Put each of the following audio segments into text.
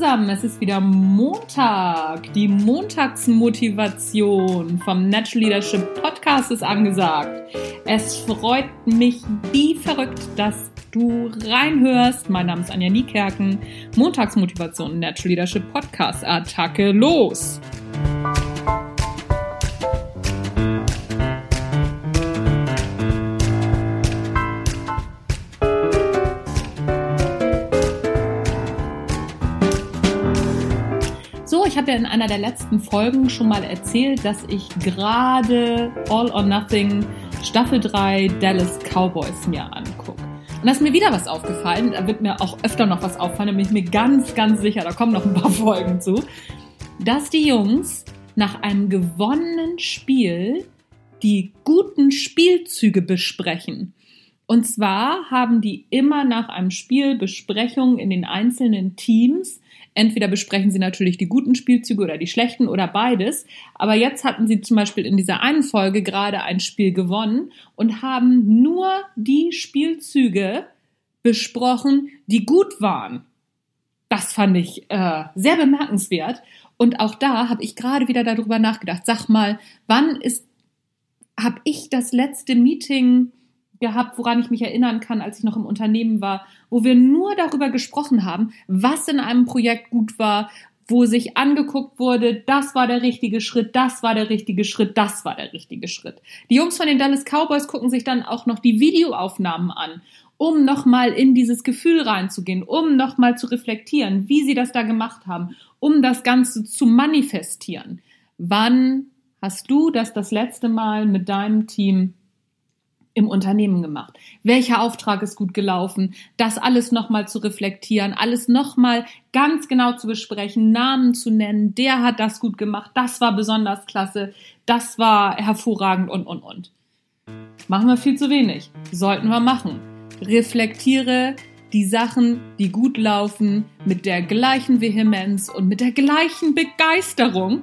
zusammen, es ist wieder Montag. Die Montagsmotivation vom Natural Leadership Podcast ist angesagt. Es freut mich wie verrückt, dass du reinhörst. Mein Name ist Anja Niekerken. Montagsmotivation Natural Leadership Podcast. Attacke los! Ich habe ja in einer der letzten Folgen schon mal erzählt, dass ich gerade All or Nothing Staffel 3 Dallas Cowboys mir angucke. Und da ist mir wieder was aufgefallen. Da wird mir auch öfter noch was auffallen. Da bin ich mir ganz, ganz sicher, da kommen noch ein paar Folgen zu. Dass die Jungs nach einem gewonnenen Spiel die guten Spielzüge besprechen. Und zwar haben die immer nach einem Spiel Besprechungen in den einzelnen Teams Entweder besprechen sie natürlich die guten Spielzüge oder die schlechten oder beides. Aber jetzt hatten sie zum Beispiel in dieser einen Folge gerade ein Spiel gewonnen und haben nur die Spielzüge besprochen, die gut waren. Das fand ich äh, sehr bemerkenswert. Und auch da habe ich gerade wieder darüber nachgedacht. Sag mal, wann ist, habe ich das letzte Meeting gehabt, woran ich mich erinnern kann, als ich noch im Unternehmen war, wo wir nur darüber gesprochen haben, was in einem Projekt gut war, wo sich angeguckt wurde, das war der richtige Schritt, das war der richtige Schritt, das war der richtige Schritt. Die Jungs von den Dallas Cowboys gucken sich dann auch noch die Videoaufnahmen an, um nochmal in dieses Gefühl reinzugehen, um nochmal zu reflektieren, wie sie das da gemacht haben, um das Ganze zu manifestieren. Wann hast du das das letzte Mal mit deinem Team im Unternehmen gemacht? Welcher Auftrag ist gut gelaufen? Das alles nochmal zu reflektieren, alles nochmal ganz genau zu besprechen, Namen zu nennen. Der hat das gut gemacht. Das war besonders klasse. Das war hervorragend und, und, und. Machen wir viel zu wenig. Sollten wir machen. Reflektiere die Sachen, die gut laufen, mit der gleichen Vehemenz und mit der gleichen Begeisterung,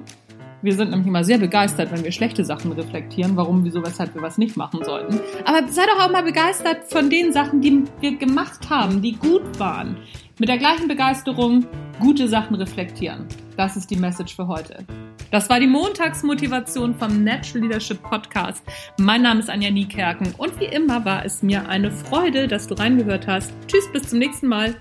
wir sind nämlich immer sehr begeistert, wenn wir schlechte Sachen reflektieren, warum, wieso, weshalb wir was nicht machen sollten. Aber sei doch auch mal begeistert von den Sachen, die wir gemacht haben, die gut waren. Mit der gleichen Begeisterung gute Sachen reflektieren. Das ist die Message für heute. Das war die Montagsmotivation vom Natural Leadership Podcast. Mein Name ist Anja Niekerken und wie immer war es mir eine Freude, dass du reingehört hast. Tschüss, bis zum nächsten Mal.